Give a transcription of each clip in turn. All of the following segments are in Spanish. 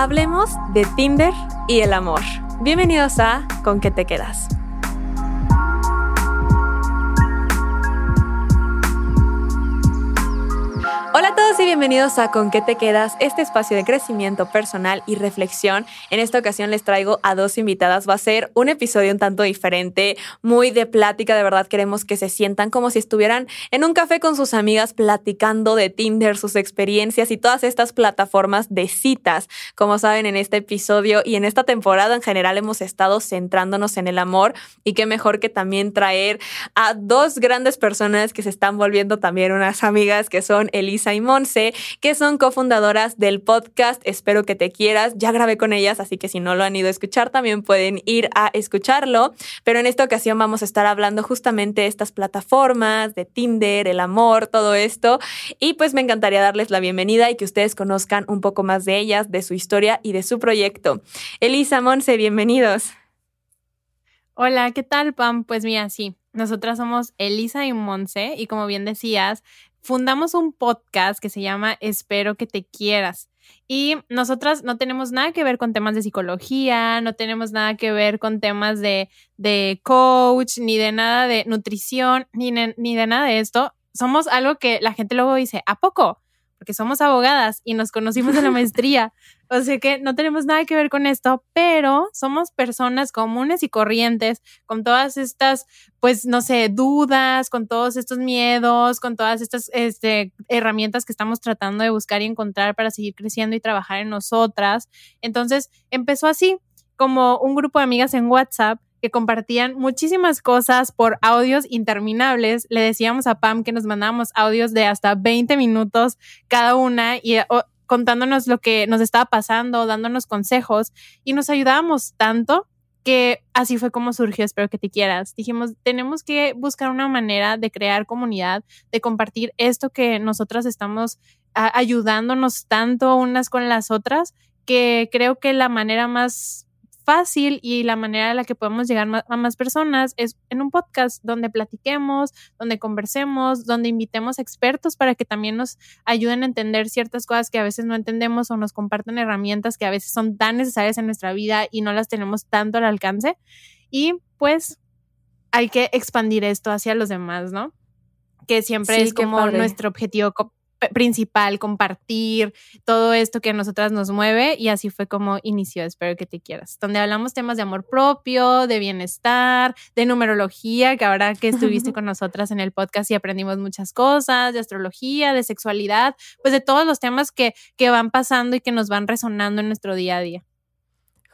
Hablemos de Tinder y el amor. Bienvenidos a Con qué te quedas. Todos y bienvenidos a Con qué te quedas, este espacio de crecimiento personal y reflexión. En esta ocasión les traigo a dos invitadas. Va a ser un episodio un tanto diferente, muy de plática. De verdad queremos que se sientan como si estuvieran en un café con sus amigas platicando de Tinder, sus experiencias y todas estas plataformas de citas. Como saben, en este episodio y en esta temporada en general hemos estado centrándonos en el amor y qué mejor que también traer a dos grandes personas que se están volviendo también unas amigas que son Elisa y Que son cofundadoras del podcast Espero que te quieras. Ya grabé con ellas, así que si no lo han ido a escuchar, también pueden ir a escucharlo. Pero en esta ocasión vamos a estar hablando justamente de estas plataformas, de Tinder, el amor, todo esto. Y pues me encantaría darles la bienvenida y que ustedes conozcan un poco más de ellas, de su historia y de su proyecto. Elisa, Monse, bienvenidos. Hola, ¿qué tal, Pam? Pues mira, sí, nosotras somos Elisa y Monse y como bien decías, fundamos un podcast que se llama Espero que te quieras. Y nosotras no tenemos nada que ver con temas de psicología, no tenemos nada que ver con temas de, de coach, ni de nada de nutrición, ni, ni de nada de esto. Somos algo que la gente luego dice, ¿a poco? Porque somos abogadas y nos conocimos en la maestría. O sea que no tenemos nada que ver con esto, pero somos personas comunes y corrientes con todas estas, pues, no sé, dudas, con todos estos miedos, con todas estas este, herramientas que estamos tratando de buscar y encontrar para seguir creciendo y trabajar en nosotras. Entonces, empezó así, como un grupo de amigas en WhatsApp que compartían muchísimas cosas por audios interminables. Le decíamos a Pam que nos mandábamos audios de hasta 20 minutos cada una y contándonos lo que nos estaba pasando, dándonos consejos y nos ayudábamos tanto que así fue como surgió Espero que te quieras. Dijimos, tenemos que buscar una manera de crear comunidad, de compartir esto que nosotras estamos ayudándonos tanto unas con las otras, que creo que la manera más fácil y la manera en la que podemos llegar a más personas es en un podcast donde platiquemos, donde conversemos, donde invitemos expertos para que también nos ayuden a entender ciertas cosas que a veces no entendemos o nos compartan herramientas que a veces son tan necesarias en nuestra vida y no las tenemos tanto al alcance. Y pues hay que expandir esto hacia los demás, ¿no? Que siempre es como nuestro objetivo principal, compartir todo esto que a nosotras nos mueve y así fue como inició Espero que te quieras, donde hablamos temas de amor propio, de bienestar, de numerología, que ahora que estuviste con nosotras en el podcast y aprendimos muchas cosas, de astrología, de sexualidad, pues de todos los temas que, que van pasando y que nos van resonando en nuestro día a día.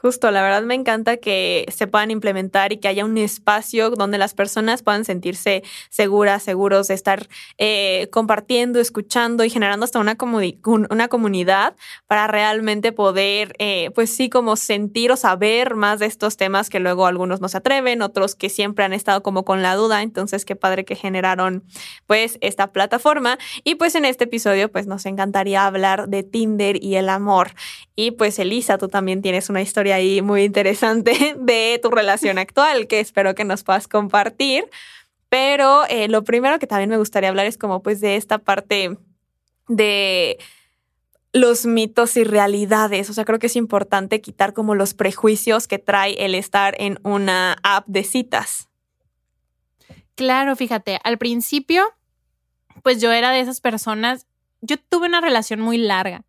Justo, la verdad me encanta que se puedan implementar y que haya un espacio donde las personas puedan sentirse seguras, seguros de estar eh, compartiendo, escuchando y generando hasta una, comunidad para realmente poder, eh, pues sí, como sentir o saber más de estos temas que luego algunos no se atreven, otros que siempre han estado como con la duda. Entonces, qué padre que generaron pues esta plataforma. Y pues en este episodio, pues nos encantaría hablar de Tinder y el amor. Y pues Elisa, tú también tienes una historia ahí muy interesante de tu relación actual que espero que nos puedas compartir. Pero eh, lo primero que también me gustaría hablar es como pues de esta parte de los mitos y realidades. O sea, creo que es importante quitar como los prejuicios que trae el estar en una app de citas. Claro, fíjate, al principio, pues yo era de esas personas, yo tuve una relación muy larga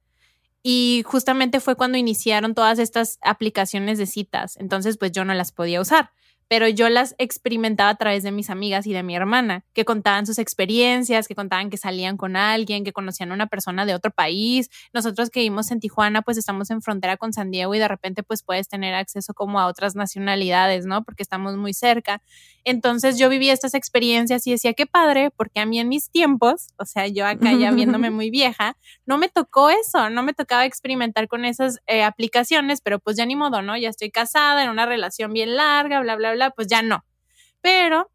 y justamente fue cuando iniciaron todas estas aplicaciones de citas. Entonces, pues yo no las podía usar pero yo las experimentaba a través de mis amigas y de mi hermana, que contaban sus experiencias, que contaban que salían con alguien, que conocían a una persona de otro país. Nosotros que vivimos en Tijuana, pues estamos en frontera con San Diego y de repente pues puedes tener acceso como a otras nacionalidades, ¿no? Porque estamos muy cerca. Entonces yo viví estas experiencias y decía, qué padre, porque a mí en mis tiempos, o sea, yo acá ya viéndome muy vieja, no me tocó eso, no me tocaba experimentar con esas eh, aplicaciones, pero pues ya ni modo, ¿no? Ya estoy casada, en una relación bien larga, bla, bla, bla pues ya no. Pero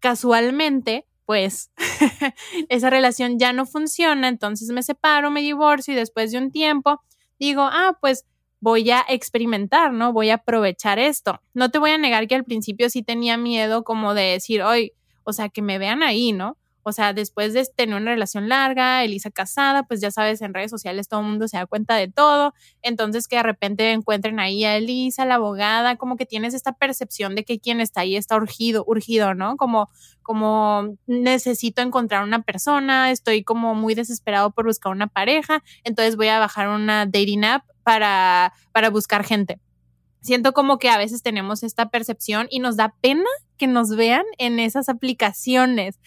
casualmente, pues esa relación ya no funciona, entonces me separo, me divorcio y después de un tiempo digo, ah, pues voy a experimentar, ¿no? Voy a aprovechar esto. No te voy a negar que al principio sí tenía miedo como de decir, hoy, o sea, que me vean ahí, ¿no? O sea, después de tener una relación larga, Elisa casada, pues ya sabes, en redes sociales todo el mundo se da cuenta de todo. Entonces que de repente encuentren ahí a Elisa, la abogada, como que tienes esta percepción de que quien está ahí está urgido, urgido, ¿no? Como, como necesito encontrar una persona, estoy como muy desesperado por buscar una pareja, entonces voy a bajar una dating app para, para buscar gente siento como que a veces tenemos esta percepción y nos da pena que nos vean en esas aplicaciones.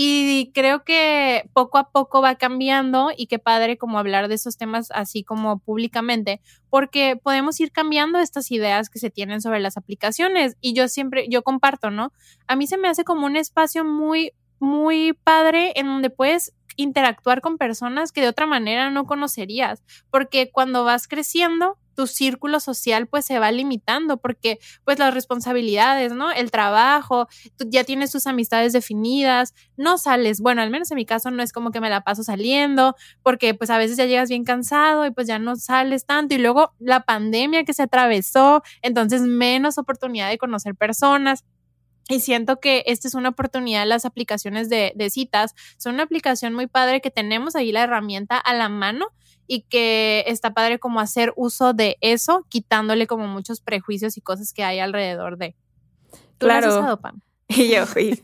Y creo que poco a poco va cambiando y qué padre como hablar de esos temas así como públicamente, porque podemos ir cambiando estas ideas que se tienen sobre las aplicaciones. Y yo siempre, yo comparto, ¿no? A mí se me hace como un espacio muy, muy padre en donde puedes interactuar con personas que de otra manera no conocerías, porque cuando vas creciendo, tu círculo social pues se va limitando porque pues las responsabilidades, ¿no? El trabajo, ya tienes tus amistades definidas, no sales, bueno, al menos en mi caso no es como que me la paso saliendo porque pues a veces ya llegas bien cansado y pues ya no sales tanto y luego la pandemia que se atravesó, entonces menos oportunidad de conocer personas. Y siento que esta es una oportunidad, las aplicaciones de, de, citas son una aplicación muy padre que tenemos ahí la herramienta a la mano y que está padre como hacer uso de eso, quitándole como muchos prejuicios y cosas que hay alrededor de. ¿Tú claro. Lo has usado, Pam? Y yo, y,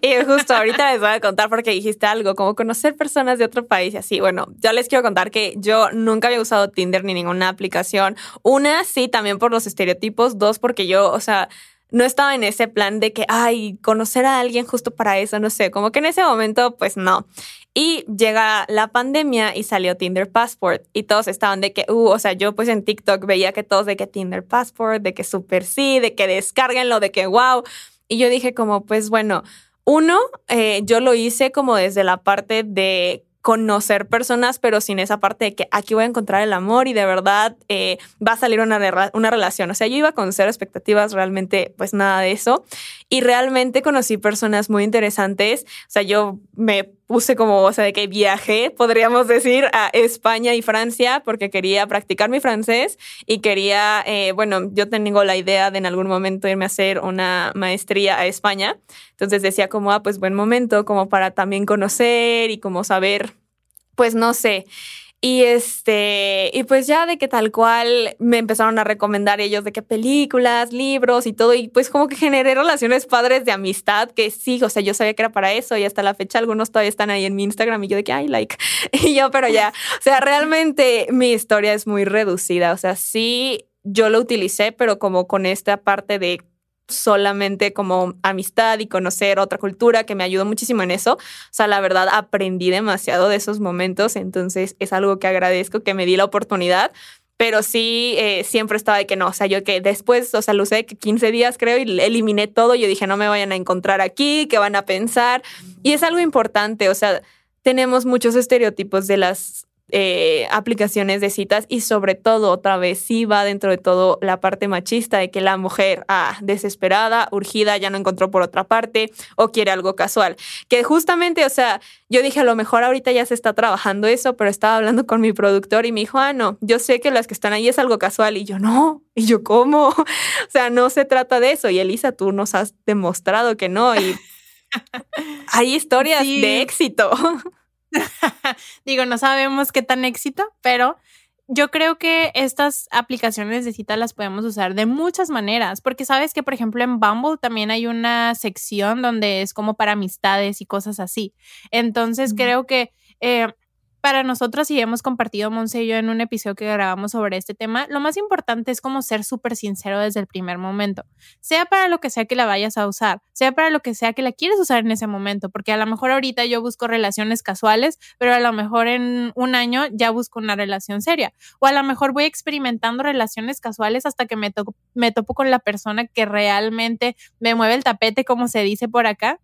y justo ahorita les voy a contar porque dijiste algo, como conocer personas de otro país y así. Bueno, ya les quiero contar que yo nunca había usado Tinder ni ninguna aplicación. Una, sí, también por los estereotipos. Dos, porque yo, o sea, no estaba en ese plan de que, ay, conocer a alguien justo para eso, no sé, como que en ese momento, pues no. Y llega la pandemia y salió Tinder Passport y todos estaban de que, uh, o sea, yo pues en TikTok veía que todos de que Tinder Passport, de que super sí, de que descarguenlo, de que wow. Y yo dije como, pues bueno, uno, eh, yo lo hice como desde la parte de conocer personas, pero sin esa parte de que aquí voy a encontrar el amor y de verdad eh, va a salir una, una relación. O sea, yo iba con cero expectativas, realmente pues nada de eso. Y realmente conocí personas muy interesantes. O sea, yo me puse como, o sea, de que viajé, podríamos decir, a España y Francia porque quería practicar mi francés y quería, eh, bueno, yo tengo la idea de en algún momento irme a hacer una maestría a España. Entonces decía como, ah, pues buen momento como para también conocer y como saber, pues no sé. Y este, y pues ya de que tal cual me empezaron a recomendar ellos de qué películas, libros y todo, y pues como que generé relaciones padres de amistad que sí, o sea, yo sabía que era para eso y hasta la fecha algunos todavía están ahí en mi Instagram y yo de que, ay, like, y yo, pero ya, o sea, realmente mi historia es muy reducida, o sea, sí, yo lo utilicé, pero como con esta parte de solamente como amistad y conocer otra cultura que me ayudó muchísimo en eso. O sea, la verdad aprendí demasiado de esos momentos, entonces es algo que agradezco que me di la oportunidad. Pero sí, eh, siempre estaba de que no, o sea, yo que después, o sea, lo usé 15 días creo y eliminé todo, yo dije, no me vayan a encontrar aquí, ¿qué van a pensar? Y es algo importante, o sea, tenemos muchos estereotipos de las eh, aplicaciones de citas y sobre todo otra vez sí va dentro de todo la parte machista de que la mujer ah, desesperada, urgida, ya no encontró por otra parte o quiere algo casual. Que justamente, o sea, yo dije a lo mejor ahorita ya se está trabajando eso, pero estaba hablando con mi productor y me dijo, ah, no, yo sé que las que están ahí es algo casual y yo no, y yo cómo, o sea, no se trata de eso. Y Elisa, tú nos has demostrado que no. Y hay historias de éxito. Digo, no sabemos qué tan éxito, pero yo creo que estas aplicaciones de cita las podemos usar de muchas maneras, porque sabes que, por ejemplo, en Bumble también hay una sección donde es como para amistades y cosas así. Entonces, creo que eh, para nosotros, y hemos compartido Monse y yo en un episodio que grabamos sobre este tema, lo más importante es como ser súper sincero desde el primer momento, sea para lo que sea que la vayas a usar, sea para lo que sea que la quieres usar en ese momento, porque a lo mejor ahorita yo busco relaciones casuales, pero a lo mejor en un año ya busco una relación seria, o a lo mejor voy experimentando relaciones casuales hasta que me, me topo con la persona que realmente me mueve el tapete, como se dice por acá.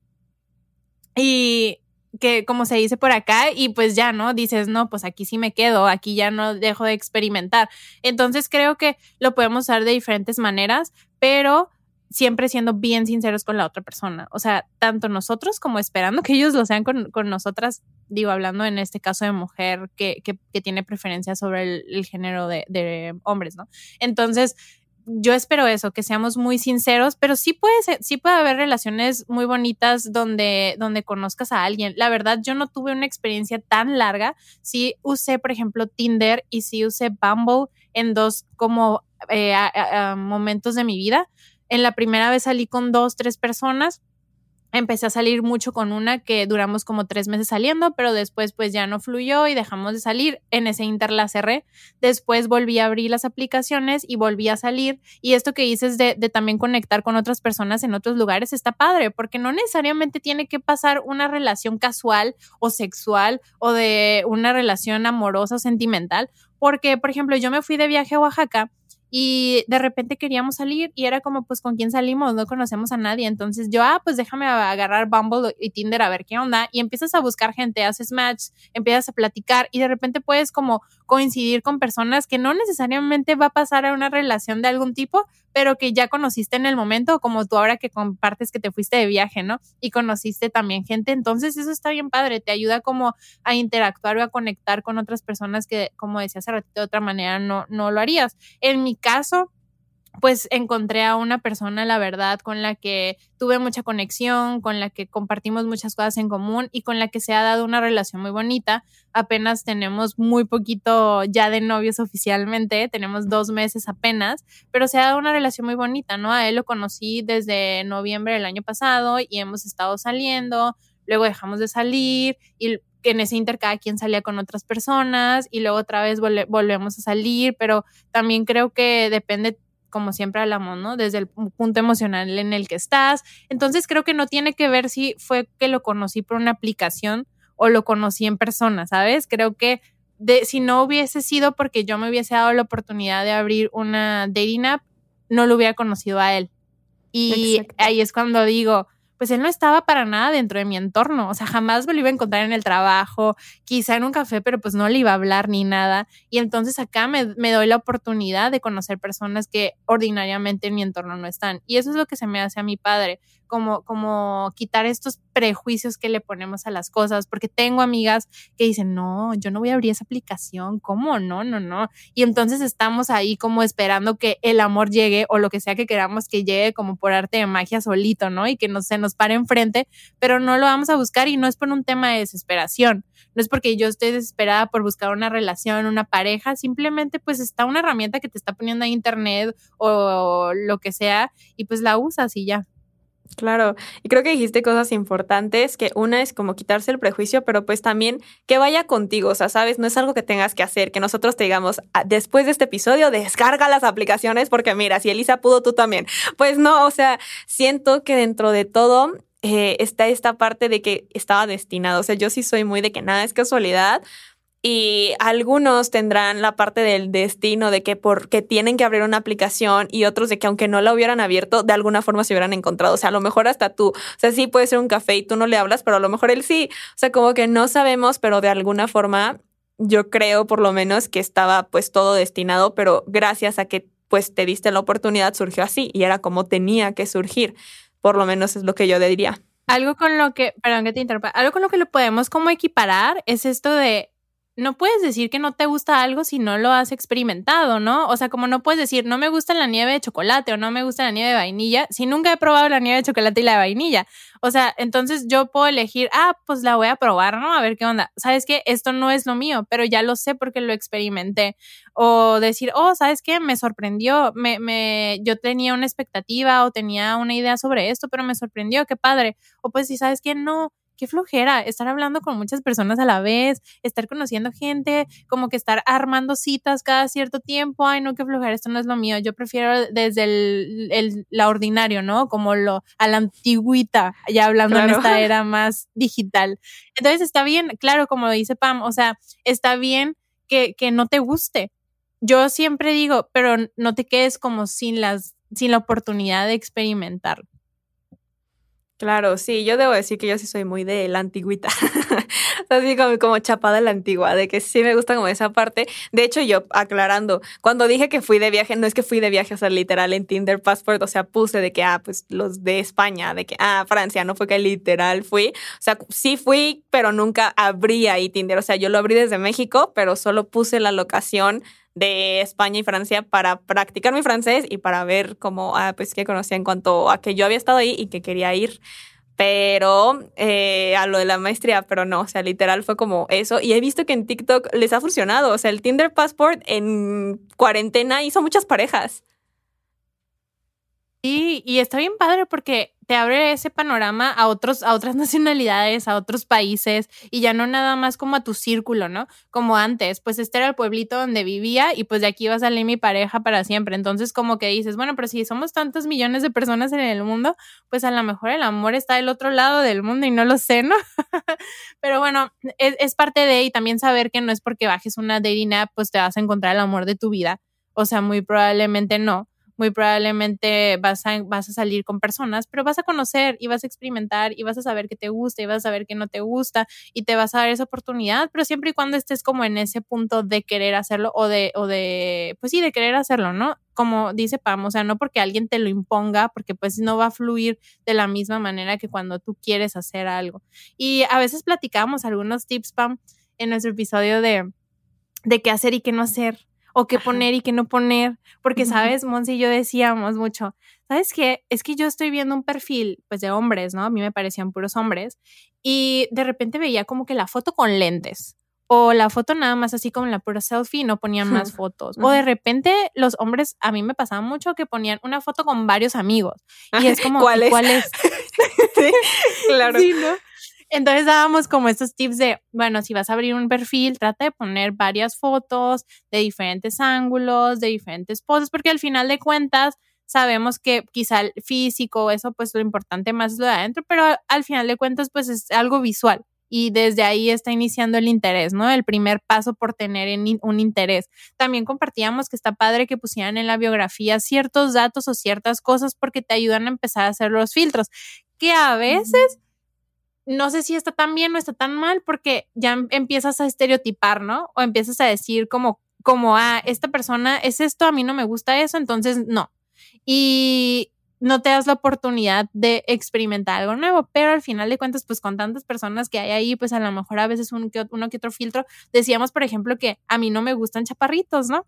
Y que como se dice por acá y pues ya, ¿no? Dices, no, pues aquí sí me quedo, aquí ya no dejo de experimentar. Entonces creo que lo podemos usar de diferentes maneras, pero siempre siendo bien sinceros con la otra persona. O sea, tanto nosotros como esperando que ellos lo sean con, nosotras, digo, hablando en este caso de mujer que, que, tiene preferencia sobre el, género de hombres, ¿no? Entonces, yo espero eso, que seamos muy sinceros, pero sí puede, ser, sí puede haber relaciones muy bonitas donde, donde conozcas a alguien. La verdad, yo no tuve una experiencia tan larga. Sí usé, por ejemplo, Tinder y sí usé Bumble en dos como eh, momentos de mi vida. En la primera vez salí con dos, tres personas empecé a salir mucho con una que duramos como tres meses saliendo, pero después pues ya no fluyó y dejamos de salir. En ese inter la cerré. Después volví a abrir las aplicaciones y volví a salir. Y esto que dices de, de también conectar con otras personas en otros lugares está padre, porque no necesariamente tiene que pasar una relación casual o sexual o de una relación amorosa o sentimental. Porque, por ejemplo, yo me fui de viaje a Oaxaca y de repente queríamos salir y era como, pues, ¿con quién salimos? No conocemos a nadie. Entonces yo, ah, pues déjame agarrar Bumble y Tinder a ver qué onda. Y empiezas a buscar gente, haces match, empiezas a platicar y de repente puedes como coincidir con personas que no necesariamente va a pasar a una relación de algún tipo, pero que ya conociste en el momento, como tú ahora que compartes que te fuiste de viaje, ¿no? Y conociste también gente. Entonces eso está bien padre, te ayuda como a interactuar o a conectar con otras personas que, como decía hace ratito, de otra manera no, no lo harías. En mi caso, pues encontré a una persona, la verdad, con la que tuve mucha conexión, con la que compartimos muchas cosas en común y con la que se ha dado una relación muy bonita. Apenas tenemos muy poquito ya de novios oficialmente, tenemos dos meses apenas, pero se ha dado una relación muy bonita, ¿no? A él lo conocí desde noviembre del año pasado y hemos estado saliendo, luego dejamos de salir y en ese inter cada quien salía con otras personas y luego otra vez volvemos a salir, pero también creo que depende como siempre hablamos, ¿no? Desde el punto emocional en el que estás. Entonces creo que no tiene que ver si fue que lo conocí por una aplicación o lo conocí en persona, ¿sabes? Creo que de, si no hubiese sido porque yo me hubiese dado la oportunidad de abrir una dating app, no lo hubiera conocido a él. Y ahí es cuando digo, pues él no estaba para nada dentro de mi entorno, o sea, jamás me lo iba a encontrar en el trabajo, quizá en un café, pero pues no le iba a hablar ni nada. Y entonces acá me, me, doy la oportunidad de conocer personas que ordinariamente en mi entorno no están. Y eso es lo que se me hace a mi padre como, como quitar estos prejuicios que le ponemos a las cosas, porque tengo amigas que dicen, no, yo no voy a abrir esa aplicación, ¿cómo? No, no, no. Y entonces estamos ahí como esperando que el amor llegue o lo que sea que queramos que llegue como por arte de magia solito, ¿no? Y que no, se nos pare enfrente, pero no lo vamos a buscar y no es por un tema de desesperación, no es porque yo estoy desesperada por buscar una relación, una pareja, simplemente pues está una herramienta que te está poniendo a internet o lo que sea y pues la usas y ya. Claro, y creo que dijiste cosas importantes, que una es como quitarse el prejuicio, pero pues también que vaya contigo, o sea, sabes, no es algo que tengas que hacer, que nosotros te digamos, ah, después de este episodio, descarga las aplicaciones porque mira, si Elisa pudo, tú también. Pues no, o sea, siento que dentro de todo eh, está esta parte de que estaba destinado, o sea, yo sí soy muy de que nada es casualidad, y algunos tendrán la parte del destino de que porque tienen que abrir una aplicación y otros de que aunque no la hubieran abierto, de alguna forma se hubieran encontrado. O sea, a lo mejor hasta tú, o sea, sí puede ser un café y tú no le hablas, pero a lo mejor él sí. O sea, como que no sabemos, pero de alguna forma yo creo por lo menos que estaba pues todo destinado, pero gracias a que pues te diste la oportunidad surgió así y era como tenía que surgir. Por lo menos es lo que yo diría. Algo con lo que, perdón que te interrumpa, algo con lo que lo podemos como equiparar es esto de no puedes decir que no te gusta algo si no lo has experimentado, ¿no? O sea, como no puedes decir, no me gusta la nieve de chocolate o no me gusta la nieve de vainilla, si nunca he probado la nieve de chocolate y la de vainilla. O sea, entonces yo puedo elegir, ah, pues la voy a probar, ¿no? A ver qué onda. ¿Sabes qué? Esto no es lo mío, pero ya lo sé porque lo experimenté. O decir, oh, ¿sabes qué? Me sorprendió, me, me, yo tenía una expectativa o tenía una idea sobre esto, pero me sorprendió, qué padre. O pues si sabes que no, qué flojera estar hablando con muchas personas a la vez, estar conociendo gente, como que estar armando citas cada cierto tiempo. Ay, no, qué flojera, esto no es lo mío. Yo prefiero desde el, el la ordinario, ¿no? Como lo a la antigüita, ya hablando en esta era más digital. Entonces está bien, claro, como dice Pam, o sea, está bien que, que no te guste. Yo siempre digo, pero no te quedes como sin las sin la oportunidad de experimentarlo. Claro, sí, yo debo decir que yo sí soy muy de la antigüita, así como, como chapada la antigua, de que sí me gusta como esa parte. De hecho, yo aclarando, cuando dije que fui de viaje, no es que fui de viaje, o sea, literal en Tinder Passport, o sea, puse de que, ah, pues los de España, de que, ah, Francia, no fue que literal fui. O sea, sí fui, pero nunca abrí ahí Tinder, o sea, yo lo abrí desde México, pero solo puse la locación de España y Francia para practicar mi francés y para ver cómo, ah, pues, qué conocía en cuanto a que yo había estado ahí y que quería ir pero eh, a lo de la maestría, pero no, o sea, literal fue como eso. Y he visto que en TikTok les ha funcionado, o sea, el Tinder Passport en cuarentena hizo muchas parejas. Sí, y está bien padre porque te abre ese panorama a otros, a otras nacionalidades, a otros países, y ya no nada más como a tu círculo, ¿no? Como antes, pues este era el pueblito donde vivía y pues de aquí va a salir mi pareja para siempre. Entonces, como que dices, bueno, pero si somos tantos millones de personas en el mundo, pues a lo mejor el amor está del otro lado del mundo y no lo sé, ¿no? pero bueno, es, parte de, y también saber que no es porque bajes una dating pues te vas a encontrar el amor de tu vida. O sea, muy probablemente no muy probablemente vas a, vas a salir con personas, pero vas a conocer y vas a experimentar y vas a saber qué te gusta y vas a saber qué no te gusta y te vas a dar esa oportunidad, pero siempre y cuando estés como en ese punto de querer hacerlo o de, o de, pues sí, de querer hacerlo, ¿no? Como dice Pam, o sea, no porque alguien te lo imponga, porque pues no va a fluir de la misma manera que cuando tú quieres hacer algo. Y a veces platicamos algunos tips, Pam, en nuestro episodio de, de qué hacer y qué no hacer o qué poner y qué no poner, porque, ¿sabes? Monse y yo decíamos mucho, ¿sabes qué? Es que yo estoy viendo un perfil, pues, de hombres, ¿no? A mí me parecían puros hombres, y de repente veía como que la foto con lentes, o la foto nada más así como la pura selfie, no ponían más fotos. O de repente los hombres, a mí me pasaba mucho que ponían una foto con varios amigos. Y es como, ¿cuál es? ¿cuál es? sí, claro. Sí, ¿no? Entonces dábamos como estos tips de, bueno, si vas a abrir un perfil, trata de poner varias fotos de diferentes ángulos, de diferentes poses, porque al final de cuentas sabemos que quizá el físico, eso pues lo importante más es lo de adentro, pero al final de cuentas pues es algo visual y desde ahí está iniciando el interés, ¿no? El primer paso por tener un interés. También compartíamos que está padre que pusieran en la biografía ciertos datos o ciertas cosas porque te ayudan a empezar a hacer los filtros, que a veces no sé si está tan bien o está tan mal porque ya em, empiezas a estereotipar, ¿no? O empiezas a decir como, como, ah, esta persona es esto, a mí no me gusta eso, entonces no. Y no te das la oportunidad de experimentar algo nuevo, pero al final de cuentas, pues con tantas personas que hay ahí, pues a lo mejor a veces uno que, otro filtro, decíamos, por ejemplo, que a mí no me gustan chaparritos, ¿no?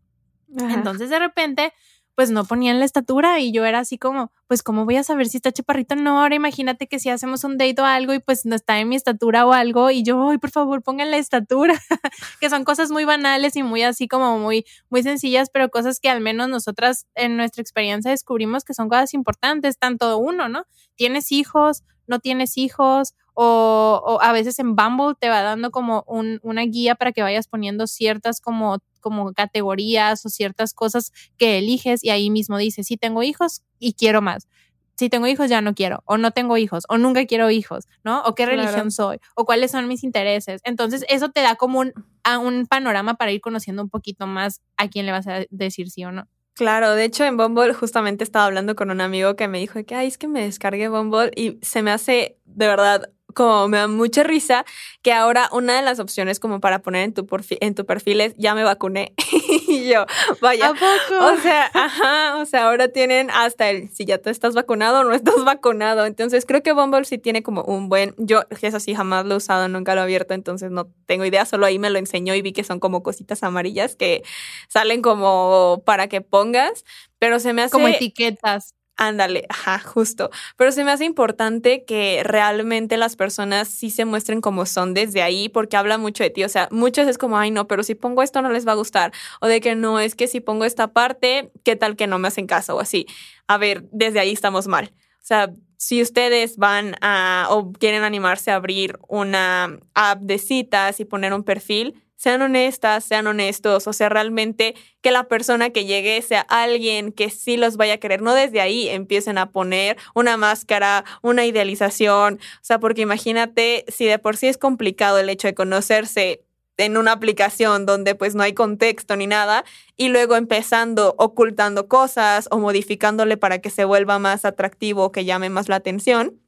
Entonces de repente pues no ponían la estatura y yo era así como, pues cómo voy a saber si está chaparrito no, ahora imagínate que si hacemos un date o algo y pues no está en mi estatura o algo y yo, ay, por favor, pongan la estatura, que son cosas muy banales y muy así como muy, muy sencillas, pero cosas que al menos nosotras en nuestra experiencia descubrimos que son cosas importantes, tanto uno, ¿no? Tienes hijos, no tienes hijos, o, o, a veces en Bumble te va dando como un, una guía para que vayas poniendo ciertas como como categorías o ciertas cosas que eliges y ahí mismo dices, si tengo hijos y quiero más. Si tengo hijos ya no quiero, o no tengo hijos, o nunca quiero hijos, ¿no? O qué religión soy, o cuáles son mis intereses. Entonces, eso te da como un, a un panorama para ir conociendo un poquito más a quién le vas a decir sí o no. Claro, de hecho en Bumble justamente estaba hablando con un amigo que me dijo que, ay, es que me descargué Bumble y se me hace de verdad como me da mucha risa que ahora una de las opciones como para poner en tu, en tu perfil es ya me vacuné. y yo, vaya. O sea, ajá, o sea, ahora tienen hasta el si ya tú estás vacunado o no estás vacunado. Entonces creo que Bumble sí tiene como un buen, yo eso sí jamás lo he usado, nunca lo he abierto, entonces no tengo idea, solo ahí me lo enseñó y vi que son como cositas amarillas que salen como para que pongas, pero se me hace... Como etiquetas. Ándale, ajá, justo. Pero se me hace importante que realmente las personas sí se muestren como son desde ahí, porque habla mucho de ti. O sea, muchas es como, ay, no, pero si pongo esto no les va a gustar. O de que no, es que si pongo esta parte, ¿qué tal que no me hacen caso? O así. A ver, desde ahí estamos mal. O sea, si ustedes van a o quieren animarse a abrir una app de citas y poner un perfil, sean honestas, sean honestos, o sea, realmente que la persona que llegue sea alguien que sí los vaya a querer, no desde ahí empiecen a poner una máscara, una idealización, o sea, porque imagínate si de por sí es complicado el hecho de conocerse en una aplicación donde pues no hay contexto ni nada y luego empezando ocultando cosas o modificándole para que se vuelva más atractivo que llame más la atención,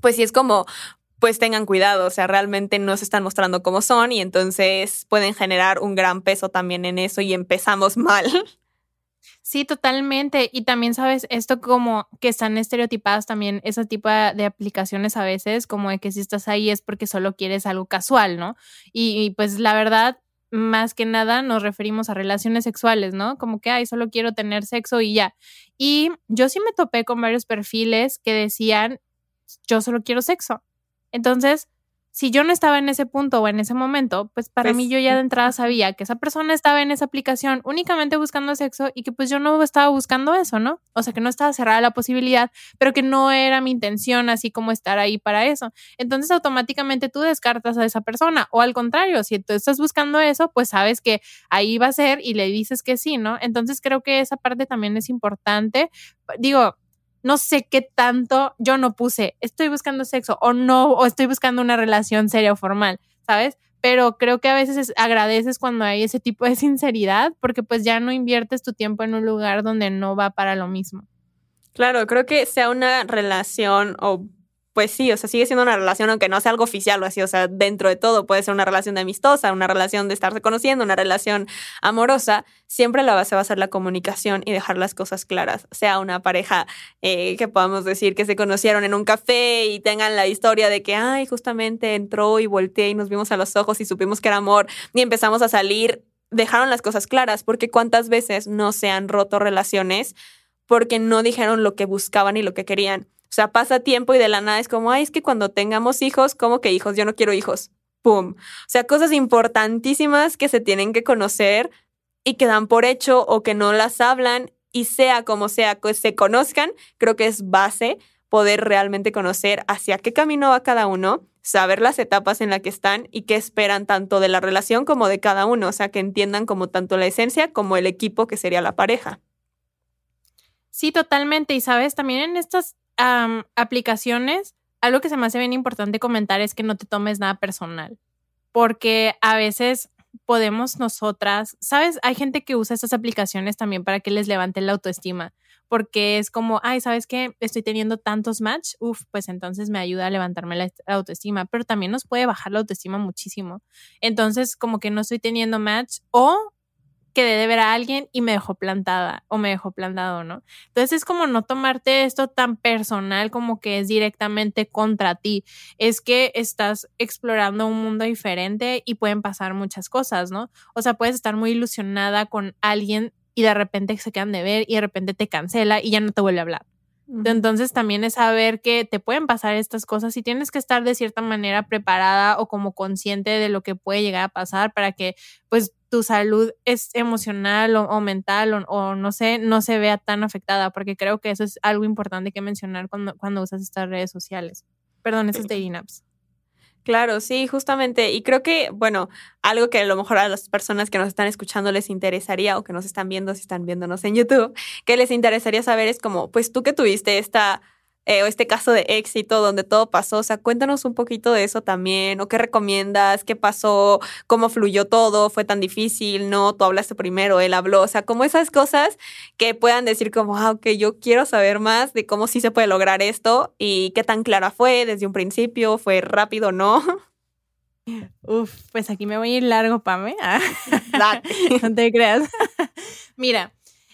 pues sí es como pues tengan cuidado, o sea, realmente no se están mostrando como son y entonces pueden generar un gran peso también en eso y empezamos mal. Sí, totalmente. Y también sabes, esto como que están estereotipadas también ese tipo de aplicaciones a veces, como de que si estás ahí es porque solo quieres algo casual, ¿no? Y, y pues la verdad, más que nada nos referimos a relaciones sexuales, ¿no? Como que, ay, solo quiero tener sexo y ya. Y yo sí me topé con varios perfiles que decían, yo solo quiero sexo. Entonces, si yo no estaba en ese punto o en ese momento, pues para Pues, mí yo ya de entrada sabía que esa persona estaba en esa aplicación únicamente buscando sexo y que pues yo no estaba buscando eso, ¿no? O sea, que no estaba cerrada la posibilidad, pero que no era mi intención así como estar ahí para eso. Entonces automáticamente tú descartas a esa persona o al contrario, si tú estás buscando eso, pues sabes que ahí va a ser y le dices que sí, ¿no? Entonces creo que esa parte también es importante. Digo, no sé qué tanto yo no puse, estoy buscando sexo o no, o estoy buscando una relación seria o formal, ¿sabes? Pero creo que a veces es- agradeces cuando hay ese tipo de sinceridad porque pues ya no inviertes tu tiempo en un lugar donde no va para lo mismo. Claro, creo que sea una relación o pues sí, o sea, sigue siendo una relación aunque no sea algo oficial o así, o sea, dentro de todo puede ser una relación de amistosa, una relación de estarse conociendo, una relación amorosa, siempre la base va a ser la comunicación y dejar las cosas claras, sea una pareja eh, que podamos decir que se conocieron en un café y tengan la historia de que, ay, justamente entró y volteé y nos vimos a los ojos y supimos que era amor y empezamos a salir, dejaron las cosas claras, porque cuántas veces no se han roto relaciones porque no dijeron lo que buscaban y lo que querían. O sea, pasa tiempo y de la nada es como, ay, es que cuando tengamos hijos, ¿cómo que hijos? Yo no quiero hijos. ¡Pum! O sea, cosas importantísimas que se tienen que conocer y que dan por hecho o que no las hablan y sea como sea que se conozcan, creo que es base poder realmente conocer hacia qué camino va cada uno, saber las etapas en las que están y qué esperan tanto de la relación como de cada uno, o sea, que entiendan como tanto la esencia como el equipo que sería la pareja. Sí, totalmente. Y sabes, también en estas aplicaciones, algo que se me hace bien importante comentar es que no te tomes nada personal, porque a veces podemos nosotras, sabes, hay gente que usa estas aplicaciones también para que les levante la autoestima, porque es como, ay, ¿sabes qué? Estoy teniendo tantos match, uf, pues entonces me ayuda a levantarme la autoestima, pero también nos puede bajar la autoestima muchísimo. Entonces, como que no estoy teniendo match o quedé de ver a alguien y me dejó plantada o me dejó plantado, ¿no? Entonces es como no tomarte esto tan personal como que es directamente contra ti. Es que estás explorando un mundo diferente y pueden pasar muchas cosas, ¿no? O sea, puedes estar muy ilusionada con alguien y de repente se quedan de ver y de repente te cancela y ya no te vuelve a hablar. Entonces también es saber que te pueden pasar estas cosas y tienes que estar de cierta manera preparada o como consciente de lo que puede llegar a pasar para que pues tu salud es emocional o, o mental o, o, no sé, no se vea tan afectada, porque creo que eso es algo importante que mencionar cuando, cuando usas estas redes sociales. Perdón, esos dating apps. Claro, sí, justamente. Y creo que, bueno, algo que a lo mejor a las personas que nos están escuchando les interesaría o que nos están viendo, si están viéndonos en YouTube, que les interesaría saber es como, pues tú que tuviste esta eh, o este caso de éxito donde todo pasó. O sea, cuéntanos un poquito de eso también, o qué recomiendas, qué pasó, cómo fluyó todo, fue tan difícil, no, tú hablaste primero, él habló, o sea, como esas cosas que puedan decir como, ah, ok, yo quiero saber más de cómo sí se puede lograr esto y qué tan clara fue desde un principio, fue rápido, ¿no? Uf, pues aquí me voy a ir largo, Pame. no te creas. Mira,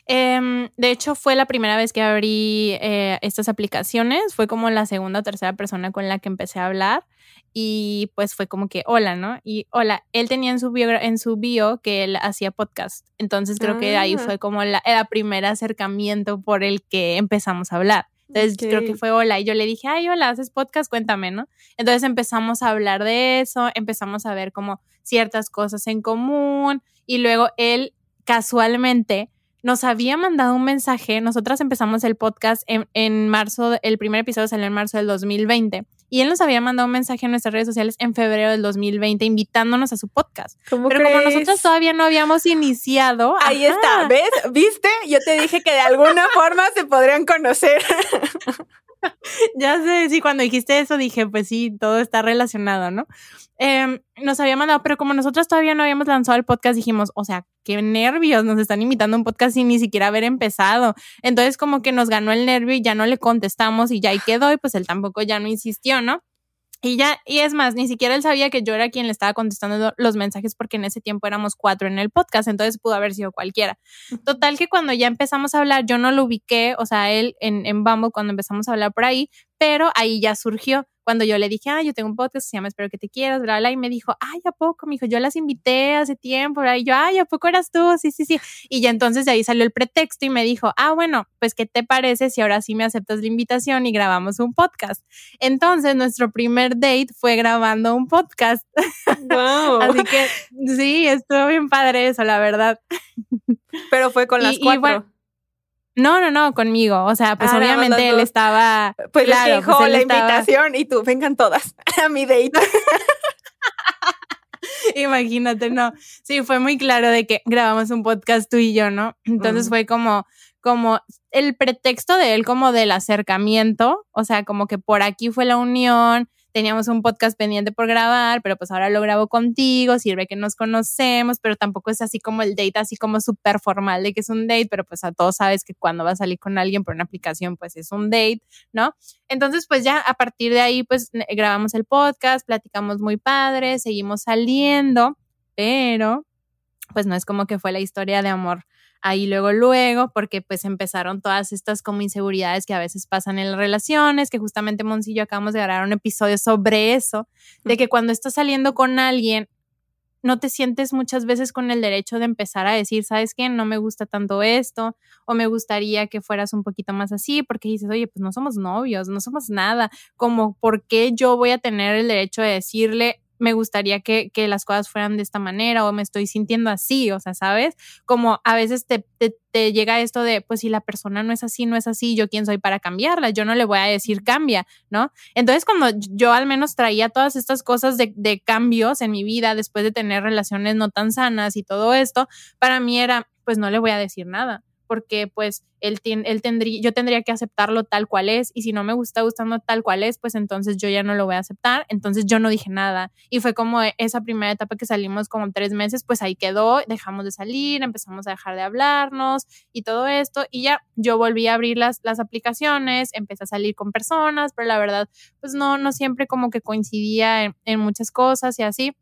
eh, de hecho, fue la primera vez que abrí eh, estas aplicaciones. Fue como la segunda o tercera persona con la que empecé a hablar. Y pues fue como que, hola, ¿no? Y hola, él tenía en su bio, en su bio que él hacía podcast. Entonces creo ah. que ahí fue como la, el primer acercamiento por el que empezamos a hablar. Entonces okay. creo que fue hola. Y yo le dije, ay, hola, haces podcast, cuéntame, ¿no? Entonces empezamos a hablar de eso, empezamos a ver como ciertas cosas en común. Y luego él casualmente nos había mandado un mensaje. Nosotras empezamos el podcast en, en, marzo, el primer episodio salió en marzo del 2020. Y él nos había mandado un mensaje en nuestras redes sociales en febrero del 2020 invitándonos a su podcast. ¿Cómo Pero crees? como nosotros todavía no habíamos iniciado. Ahí ajá. está, ¿ves? ¿Viste? Yo te dije que de alguna forma se podrían conocer. ya sé, sí, cuando dijiste eso dije, pues sí, todo está relacionado, ¿no? Eh, nos había mandado, pero como nosotros todavía no habíamos lanzado el podcast, dijimos, o sea, qué nervios, nos están invitando a un podcast sin ni siquiera haber empezado. Entonces, como que nos ganó el nervio y ya no le contestamos y ya ahí quedó, y pues él tampoco ya no insistió, ¿no? Y ya, y es más, ni siquiera él sabía que yo era quien le estaba contestando los mensajes porque en ese tiempo éramos cuatro en el podcast, entonces pudo haber sido cualquiera. Total que cuando ya empezamos a hablar, yo no lo ubiqué, o sea, él en, en Bumble cuando empezamos a hablar por ahí, pero ahí ya surgió cuando yo le dije, ah, yo tengo un podcast que se llama Espero que te quieras, bla, bla, y me dijo, ay, ¿a poco? Me dijo, yo las invité hace tiempo, y yo, ay, ¿a poco eras tú? Sí, sí, sí. Y ya entonces de ahí salió el pretexto y me dijo, ah, bueno, pues, ¿qué te parece si ahora sí me aceptas la invitación y grabamos un podcast? Entonces, nuestro primer date fue grabando un podcast. Wow. Así que sí, estuvo bien padre eso, la verdad. Pero fue con las cuatro. No, no, no, conmigo. O sea, pues ah, obviamente él estaba. Pues claro, le dijo pues la invitación y tú, vengan todas a mi date. Imagínate, no. Sí, fue muy claro de que grabamos un podcast tú y yo, ¿no? Entonces fue como, como el pretexto de él como del acercamiento, o sea, como que por aquí fue la unión, teníamos un podcast pendiente por grabar, pero pues ahora lo grabo contigo, sirve que nos conocemos, pero tampoco es así como el date, así como súper formal de que es un date, pero pues a todos sabes que cuando vas a salir con alguien por una aplicación, pues es un date, ¿no? Entonces, pues ya a partir de ahí, pues grabamos el podcast, platicamos muy padre, seguimos saliendo, pero pues no es como que fue la historia de amor ahí luego, luego, porque pues empezaron todas estas como inseguridades que a veces pasan en las relaciones, que justamente Moncillo acabamos de grabar un episodio sobre eso, de que cuando estás saliendo con alguien, no te sientes muchas veces con el derecho de empezar a decir, ¿sabes qué? No me gusta tanto esto, o me gustaría que fueras un poquito más así, porque dices, oye, pues no somos novios, no somos nada, como, ¿por qué yo voy a tener el derecho de decirle, me gustaría que, que, las cosas fueran de esta manera o me estoy sintiendo así, o sea, ¿sabes? Como a veces te, te, te, llega esto de, pues si la persona no es así, no es así, yo quién soy para cambiarla, yo no le voy a decir cambia, ¿no? Entonces cuando yo al menos traía todas estas cosas de, de cambios en mi vida después de tener relaciones no tan sanas y todo esto, para mí era, pues no le voy a decir nada, porque pues él, él tendría, yo tendría que aceptarlo tal cual es y si no me gusta gustando tal cual es, pues entonces yo ya no lo voy a aceptar, entonces yo no dije nada. Y fue como esa primera etapa que salimos como tres meses, pues ahí quedó, dejamos de salir, empezamos a dejar de hablarnos y todo esto y ya yo volví a abrir las, las aplicaciones, empecé a salir con personas, pero la verdad pues no, no siempre como que coincidía en, en muchas cosas y así.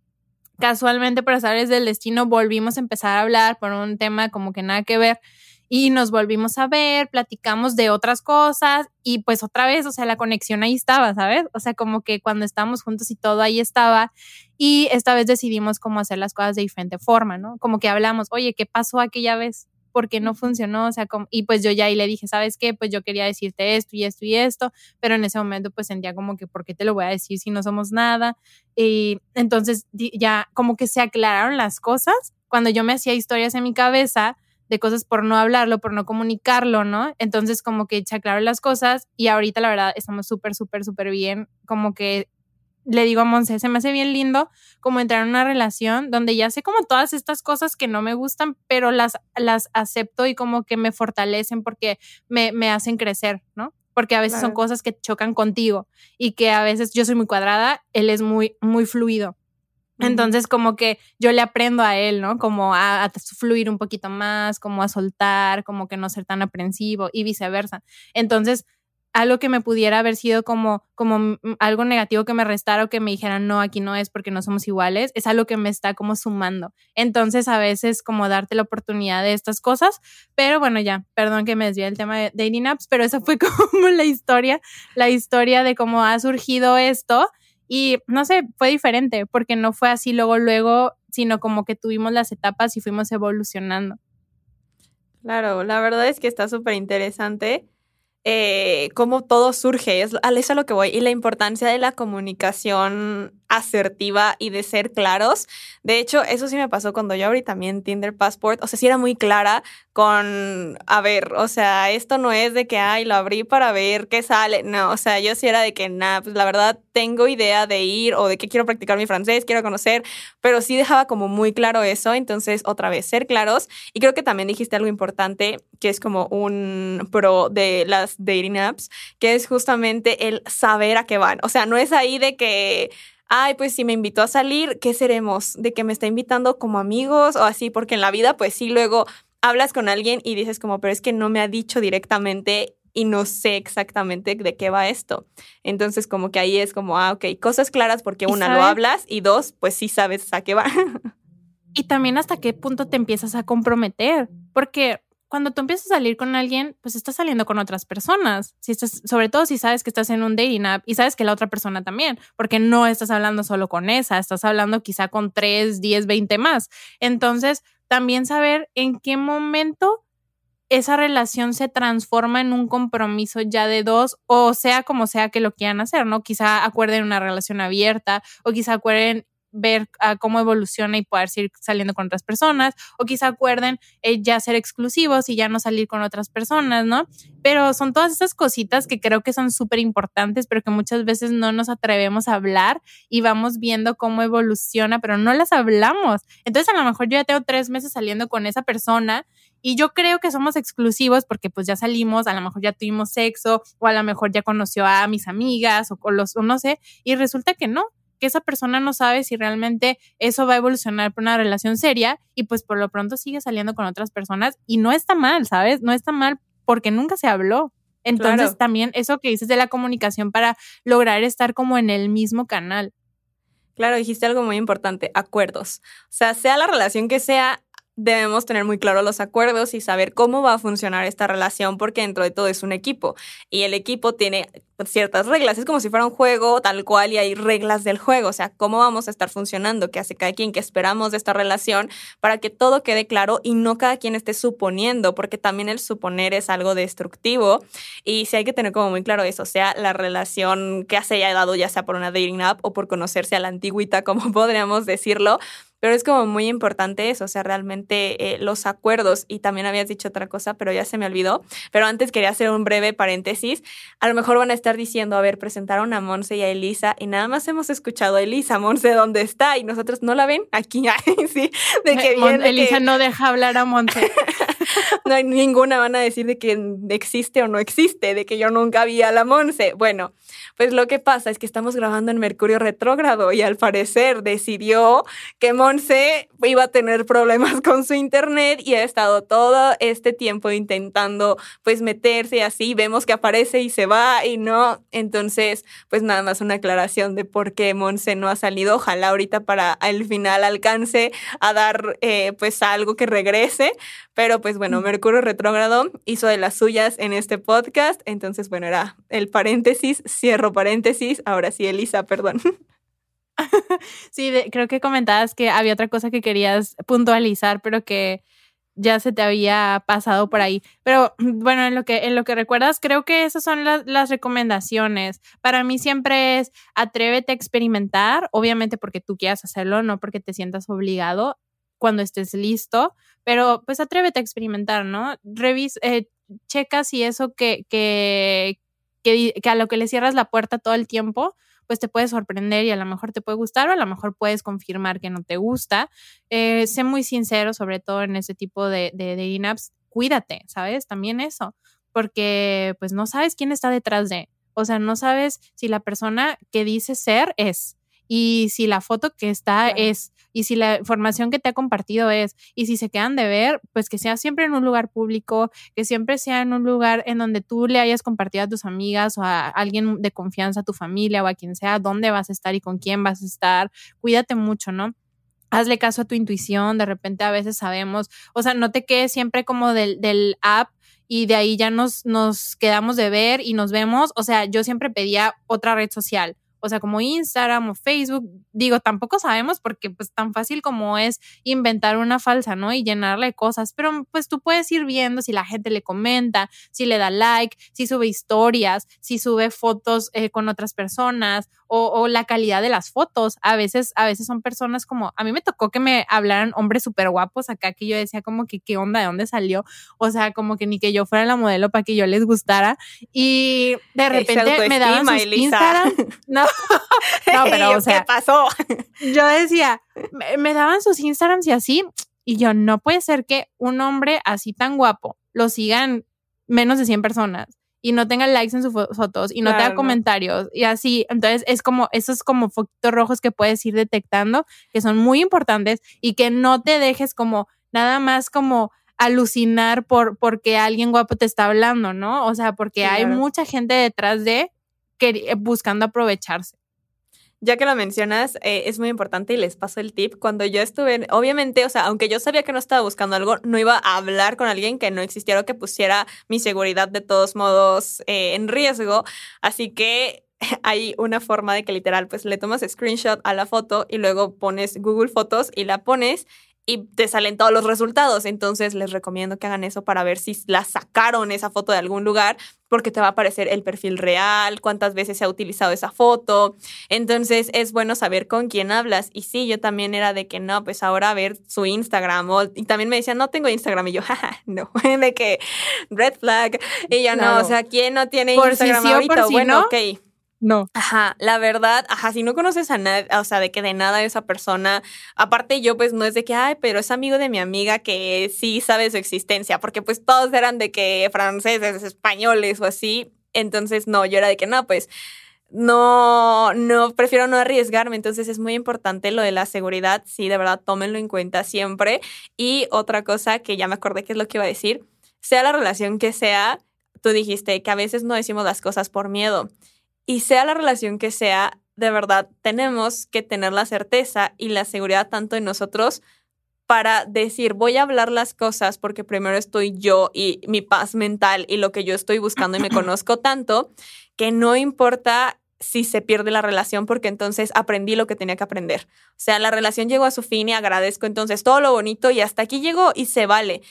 Casualmente por azares del destino volvimos a empezar a hablar por un tema como que nada que ver y nos volvimos a ver, platicamos de otras cosas y pues otra vez, o sea, la conexión ahí estaba, ¿sabes? O sea, como que cuando estábamos juntos y todo ahí estaba y esta vez decidimos cómo hacer las cosas de diferente forma, ¿no? Como que hablamos, oye, ¿qué pasó aquella vez? porque no funcionó, o sea, y pues yo ya ahí le dije, ¿sabes qué? Pues yo quería decirte esto y esto y esto, pero en ese momento pues sentía como que, ¿por qué te lo voy a decir si no somos nada? Y entonces ya como que se aclararon las cosas. Cuando yo me hacía historias en mi cabeza, de cosas por no hablarlo, por no comunicarlo, ¿no? Entonces como que se aclararon las cosas y ahorita la verdad estamos súper, súper, súper bien, como que le digo a Monse, se me hace bien lindo como entrar en una relación donde ya sé como todas estas cosas que no me gustan, pero las, las acepto y como que me fortalecen porque me, me hacen crecer, ¿no? Porque a veces son cosas que chocan contigo y que a veces yo soy muy cuadrada, él es muy, muy fluido. Entonces, como que yo le aprendo a él, ¿no? Como a, fluir un poquito más, como a soltar, como que no ser tan aprensivo y viceversa. Entonces, algo que me pudiera haber sido como, como algo negativo que me restara o que me dijeran, no, aquí no es porque no somos iguales, es algo que me está como sumando. Entonces, a veces como darte la oportunidad de estas cosas, pero bueno, ya, perdón que me desvíe el tema de dating apps, pero esa fue como la historia, la historia de cómo ha surgido esto y no sé, fue diferente porque no fue así luego, luego, sino como que tuvimos las etapas y fuimos evolucionando. Claro, la verdad es que está súper interesante eh, cómo todo surge, es, es a lo que voy, y la importancia de la comunicación asertiva y de ser claros. De hecho, eso sí me pasó cuando yo abrí también Tinder Passport, o sea, sí era muy clara con, a ver, o sea, esto no es de que, ay, lo abrí para ver qué sale, no, o sea, yo sí era de que, nada, pues la verdad tengo idea de ir o de que quiero practicar mi francés, quiero conocer, pero sí dejaba como muy claro eso, entonces otra vez, ser claros, y creo que también dijiste algo importante, que es como un pro de las dating apps, que es justamente el saber a qué van. O sea, no es ahí de que, ay, pues si me invitó a salir, ¿qué seremos? De que me está invitando como amigos o así, porque en la vida, pues sí, luego hablas con alguien y dices como, pero es que no me ha dicho directamente y no sé exactamente de qué va esto. Entonces, como que ahí es como, ah, ok, cosas claras porque una, lo hablas y dos, pues sí sabes a qué va. y también hasta qué punto te empiezas a comprometer, porque cuando tú empiezas a salir con alguien, pues estás saliendo con otras personas. Si estás, sobre todo si sabes que estás en un dating app y sabes que la otra persona también, porque no estás hablando solo con esa, estás hablando quizá con 3, 10, 20 más. Entonces, también saber en qué momento esa relación se transforma en un compromiso ya de dos, o sea como sea que lo quieran hacer, ¿no? Quizá acuerden una relación abierta, o quizá acuerden ver cómo evoluciona y poder seguir saliendo con otras personas, o quizá acuerden eh, ya ser exclusivos y ya no salir con otras personas, ¿no? Pero son todas esas cositas que creo que son súper importantes, pero que muchas veces no nos atrevemos a hablar y vamos viendo cómo evoluciona, pero no las hablamos. Entonces a lo mejor yo ya tengo tres meses saliendo con esa persona y yo creo que somos exclusivos porque pues ya salimos, a lo mejor ya tuvimos sexo o a lo mejor ya conoció a mis amigas o, los, o no sé, y resulta que no, que esa persona no sabe si realmente eso va a evolucionar por una relación seria y pues por lo pronto sigue saliendo con otras personas y no está mal, ¿sabes? No está mal porque nunca se habló. Entonces también eso que dices de la comunicación para lograr estar como en el mismo canal. Claro, dijiste algo muy importante, acuerdos. O sea, sea la relación que sea, debemos tener muy claro los acuerdos y saber cómo va a funcionar esta relación porque dentro de todo es un equipo y el equipo tiene ciertas reglas, es como si fuera un juego tal cual y hay reglas del juego, o sea, cómo vamos a estar funcionando, qué hace cada quien, qué esperamos de esta relación para que todo quede claro y no cada quien esté suponiendo, porque también el suponer es algo destructivo y sí hay que tener como muy claro eso, o sea, la relación que se haya dado ya sea por una dating app o por conocerse a la antigüita, como podríamos decirlo, pero es como muy importante eso, o sea, realmente eh, los acuerdos, y también habías dicho otra cosa, pero ya se me olvidó, pero antes quería hacer un breve paréntesis, a lo mejor van a estar diciendo, a ver, presentaron a Monse y a Elisa, y nada más hemos escuchado a Elisa, Monse, ¿dónde está? Y nosotros no la ven aquí, sí, de que viene. Elisa no deja hablar a Monse. no hay ninguna, van a decir de que existe o no existe, de que yo nunca vi a la Monse. Bueno, pues lo que pasa es que estamos grabando en Mercurio retrógrado y al parecer decidió que Monse iba a tener problemas con su internet y ha estado todo este tiempo intentando pues meterse así, vemos que aparece y se va y no, entonces pues nada más una aclaración de por qué Monse no ha salido, ojalá ahorita para el final alcance a dar eh, pues algo que regrese, pero pues bueno, Mercurio retrógrado hizo de las suyas en este podcast, entonces bueno, era el paréntesis, cierro paréntesis, ahora sí, Elisa, perdón. Sí, creo que comentabas que había otra cosa que querías puntualizar, pero que ya se te había pasado por ahí. Pero bueno, en lo que, en lo que recuerdas, creo que esas son las recomendaciones. Para mí siempre es atrévete a experimentar, obviamente porque tú quieras hacerlo, no porque te sientas obligado cuando estés listo, pero pues atrévete a experimentar, ¿no? Revis, eh, checa si eso que, que, que, a lo que le cierras la puerta todo el tiempo, pues te puede sorprender y a lo mejor te puede gustar o a lo mejor puedes confirmar que no te gusta. Eh, sé muy sincero, sobre todo en ese tipo de, de, de cuídate, ¿sabes? También eso, porque pues no sabes quién está detrás de, o sea, no sabes si la persona que dice ser es y si la foto que está es y si la información que te ha compartido es, y si se quedan de ver, pues que sea siempre en un lugar público, que siempre sea en un lugar en donde tú le hayas compartido a tus amigas o a alguien de confianza, a tu familia o a quien sea, dónde vas a estar y con quién vas a estar. Cuídate mucho, ¿no? hazle caso a tu intuición, de repente a veces sabemos, o sea, no te quedes siempre como del, del app y de ahí ya nos, nos quedamos de ver y nos vemos, o sea, yo siempre pedía otra red social, o sea, como Instagram o Facebook, digo, tampoco sabemos porque pues tan fácil como es inventar una falsa, ¿no? Y llenarle cosas, pero pues tú puedes ir viendo si la gente le comenta, si le da like, si sube historias, si sube fotos eh, con otras personas o, la calidad de las fotos. A veces, a veces son personas como, a mí me tocó que me hablaran hombres súper guapos acá que yo decía como que qué onda, de dónde salió, o sea, como que ni que yo fuera la modelo para que yo les gustara. Y de repente me daban sus Instagram, no, no, pero o sea, ¿qué pasó? Yo decía, me, me daban sus Instagrams y así, y yo, no puede ser que un hombre así tan guapo lo sigan menos de 100 personas y no tenga likes en sus fotos y no tenga comentarios y así. Entonces es como, esos como foquitos rojos que puedes ir detectando que son muy importantes y que no te dejes como nada más como alucinar por porque alguien guapo te está hablando, ¿no? O sea, porque hay mucha gente detrás de que, buscando aprovecharse. Ya que lo mencionas, eh, es muy importante y les paso el tip. Cuando yo estuve, obviamente, o sea, aunque yo sabía que no estaba buscando algo, no iba a hablar con alguien que no existiera o que pusiera mi seguridad de todos modos eh, en riesgo. Así que hay una forma de que literal, pues le tomas screenshot a la foto y luego pones Google Fotos y la pones y te salen todos los resultados. Entonces les recomiendo que hagan eso para ver si la sacaron esa foto de algún lugar, porque te va a aparecer el perfil real, cuántas veces se ha utilizado esa foto. Entonces es bueno saber con quién hablas. Y sí, yo también era de que no, pues ahora a ver su Instagram. y también me decían, no tengo Instagram. Y yo, jaja, no, de que red flag. Y yo no, o sea, ¿quién no tiene Instagram ahorita? bueno, ok no. Ajá, la verdad, ajá, si no conoces a nadie, o sea, de que de nada esa persona, aparte yo pues no es de que, ay, pero es amigo de mi amiga que sí sabe su existencia, porque pues todos eran de que franceses, españoles o así, entonces no, yo era de que no, pues no, no, prefiero no arriesgarme, entonces es muy importante lo de la seguridad, sí, de verdad, tómenlo en cuenta siempre. Y otra cosa que ya me acordé que es lo que iba a decir, sea la relación que sea, tú dijiste que a veces no decimos las cosas por miedo y sea la relación que sea, de verdad tenemos que tener la certeza y la seguridad tanto en nosotros para decir, voy a hablar las cosas porque primero estoy yo y mi paz mental y lo que yo estoy buscando y me conozco tanto que no importa si se pierde la relación porque entonces aprendí lo que tenía que aprender. O sea, la relación llegó a su fin y agradezco entonces todo lo bonito y hasta aquí llegó y se vale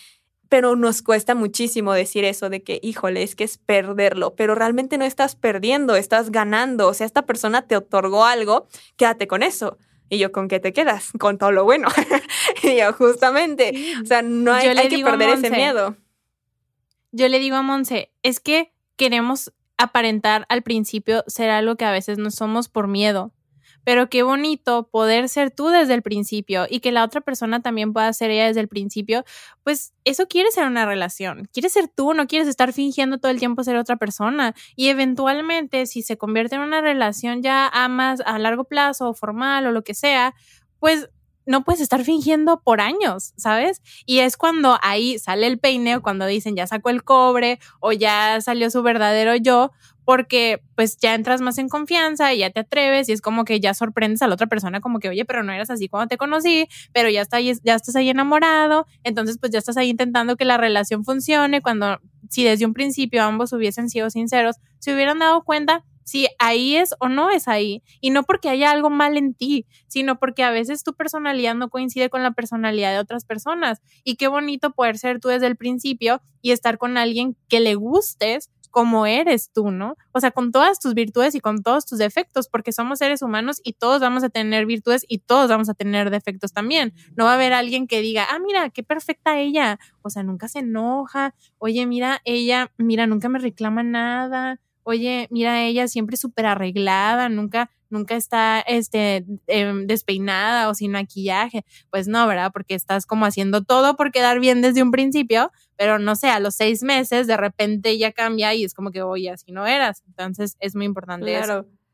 pero nos cuesta muchísimo decir eso de que, híjole, es que es perderlo, pero realmente no estás perdiendo, estás ganando. O sea, esta persona te otorgó algo, quédate con eso. Y yo, ¿con qué te quedas? Con todo lo bueno. y yo, justamente, o sea, no hay, hay que perder ese miedo. Yo le digo a Monse, es que queremos aparentar al principio ser algo que a veces no somos por miedo pero qué bonito poder ser tú desde el principio y que la otra persona también pueda ser ella desde el principio, pues eso quiere ser una relación, quieres ser tú, no quieres estar fingiendo todo el tiempo ser otra persona y eventualmente si se convierte en una relación ya a más a largo plazo o formal o lo que sea, pues no puedes estar fingiendo por años, ¿sabes? Y es cuando ahí sale el peine o cuando dicen ya sacó el cobre o ya salió su verdadero yo, porque pues ya entras más en confianza y ya te atreves y es como que ya sorprendes a la otra persona como que, oye, pero no eras así cuando te conocí, pero ya, está, ya estás ahí enamorado, entonces pues ya estás ahí intentando que la relación funcione cuando si desde un principio ambos hubiesen sido sinceros, se hubieran dado cuenta si ahí es o no es ahí. Y no porque haya algo mal en ti, sino porque a veces tu personalidad no coincide con la personalidad de otras personas. Y qué bonito poder ser tú desde el principio y estar con alguien que le gustes como eres tú, ¿no? O sea, con todas tus virtudes y con todos tus defectos, porque somos seres humanos y todos vamos a tener virtudes y todos vamos a tener defectos también. No va a haber alguien que diga, ah, mira, qué perfecta ella. O sea, nunca se enoja. Oye, mira, ella, mira, nunca me reclama nada oye, mira, ella siempre súper arreglada, nunca, nunca está este, em, despeinada o sin maquillaje. Pues no, ¿verdad? Porque estás como haciendo todo por quedar bien desde un principio, pero no sé, a los seis meses de repente ya cambia y es como que, oye, así no eras. Entonces es muy importante claro. eso.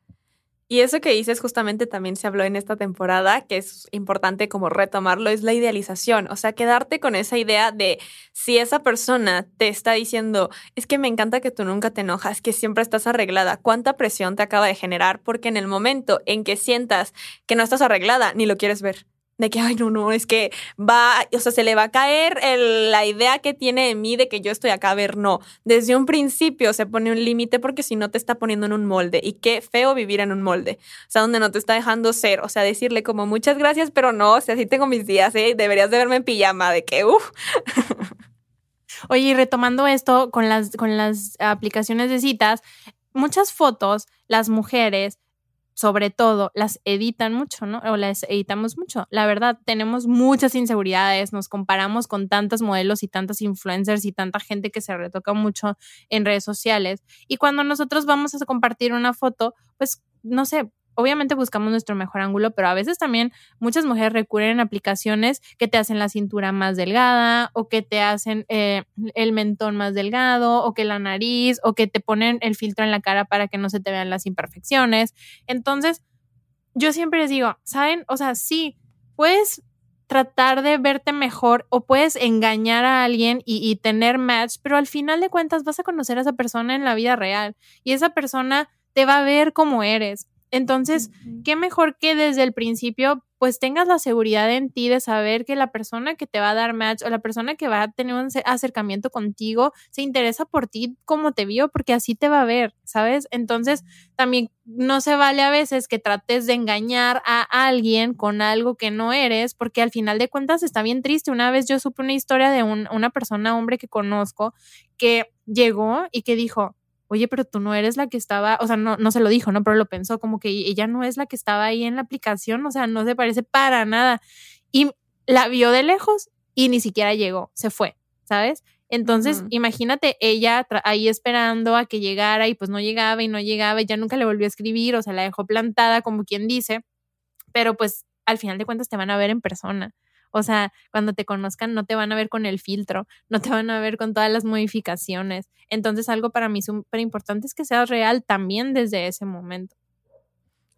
Y eso que dices justamente también se habló en esta temporada, que es importante como retomarlo, es la idealización. O sea, quedarte con esa idea de si esa persona te está diciendo, es que me encanta que tú nunca te enojas, que siempre estás arreglada, ¿cuánta presión te acaba de generar? Porque en el momento en que sientas que no estás arreglada, ni lo quieres ver de que, ay, no, no, es que va, o sea, se le va a caer la idea que tiene de mí de que yo estoy acá. A ver, no, desde un principio se pone un límite porque si no te está poniendo en un molde. Y qué feo vivir en un molde. O sea, donde no te está dejando ser. O sea, decirle como muchas gracias, pero no, o sea, sí tengo mis días, ¿eh? Deberías de verme en pijama, de que, uff. Oye, y retomando esto con las, con las aplicaciones de citas, muchas fotos, las mujeres sobre todo, las editan mucho, ¿no? O las editamos mucho. La verdad, tenemos muchas inseguridades, nos comparamos con tantos modelos y tantas influencers y tanta gente que se retoca mucho en redes sociales. Y cuando nosotros vamos a compartir una foto, pues, no sé, obviamente buscamos nuestro mejor ángulo, pero a veces también muchas mujeres recurren a aplicaciones que te hacen la cintura más delgada o que te hacen eh, el mentón más delgado o que la nariz o que te ponen el filtro en la cara para que no se te vean las imperfecciones. Entonces, yo siempre les digo, ¿saben? O sea, sí, puedes tratar de verte mejor o puedes engañar a alguien y, y tener match, pero al final de cuentas vas a conocer a esa persona en la vida real y esa persona te va a ver como eres Entonces, qué mejor que desde el principio pues tengas la seguridad en ti de saber que la persona que te va a dar match o la persona que va a tener un acercamiento contigo se interesa por ti como te vio, porque así te va a ver, ¿sabes? Entonces, también no se vale a veces que trates de engañar a alguien con algo que no eres, porque al final de cuentas está bien triste. Una vez yo supe una historia de una persona, hombre que conozco, que llegó y que dijo, oye, pero tú no eres la que estaba, o sea, no, no se lo dijo, ¿no? Pero lo pensó como que ella no es la que estaba ahí en la aplicación, o sea, no se parece para nada. Y la vio de lejos y ni siquiera llegó, se fue, ¿sabes? Entonces, imagínate ella ahí esperando a que llegara y pues no llegaba y no llegaba y ya nunca le volvió a escribir, o sea, la dejó plantada como quien dice, pero pues al final de cuentas te van a ver en persona. O sea, cuando te conozcan no te van a ver con el filtro, no te van a ver con todas las modificaciones. Entonces, algo para mí súper importante es que seas real también desde ese momento.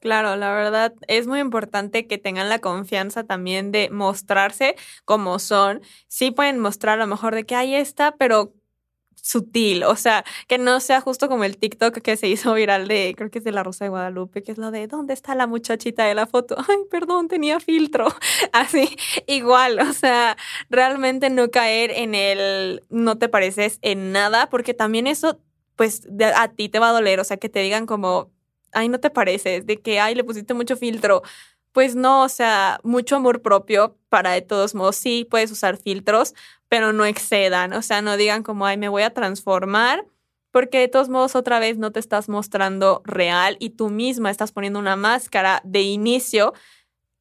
Claro, la verdad es muy importante que tengan la confianza también de mostrarse como son. Sí pueden mostrar a lo mejor de que ahí está, pero sutil, o sea, que no sea justo como el TikTok que se hizo viral de, creo que es de la Rosa de Guadalupe, que es lo de, ¿dónde está la muchachita de la foto? Ay, perdón, tenía filtro. Así, igual, o sea, realmente no caer en el, no te pareces en nada, porque también eso, pues, a ti te va a doler, o sea, que te digan como, ay, no te pareces, de que, ay, le pusiste mucho filtro. Pues no, o sea, mucho amor propio para de todos modos, sí puedes usar filtros, pero no excedan, o sea, no digan como, ay, me voy a transformar, porque de todos modos otra vez no te estás mostrando real y tú misma estás poniendo una máscara de inicio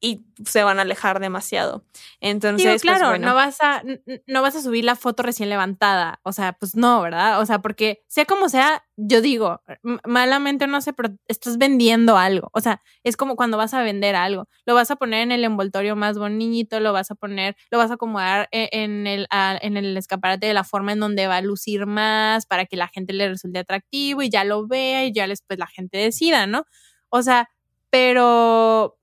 y se van a alejar demasiado. Entonces, pues, claro, no vas a no vas a subir la foto recién levantada, o sea, pues no, ¿verdad? O sea, porque sea como sea, yo digo, malamente no sé, pero estás vendiendo algo, o sea, es como cuando vas a vender algo, lo vas a poner en el envoltorio más bonito, lo vas a poner, lo vas a acomodar e, en el en el escaparate de la forma en donde va a lucir más para que la gente le resulte atractivo y ya lo vea y ya después la gente decida, ¿no? O sea, pero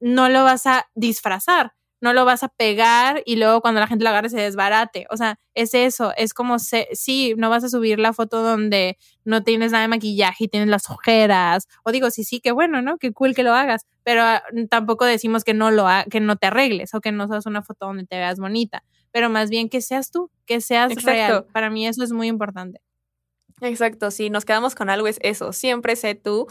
no lo vas a disfrazar, no lo vas a pegar y luego cuando la gente lo agarre se desbarate. O sea, es eso, es como, se, sí, no vas a subir la foto donde no tienes nada de maquillaje y tienes las ojeras. O digo, sí, sí, qué bueno, ¿no? Qué cool que lo hagas. Pero ah, tampoco decimos que no, lo que no te arregles o que no seas una foto donde te veas bonita. Pero más bien que seas tú, que seas real. Para mí eso es muy importante. Exacto, si nos quedamos con algo es eso, siempre sé tú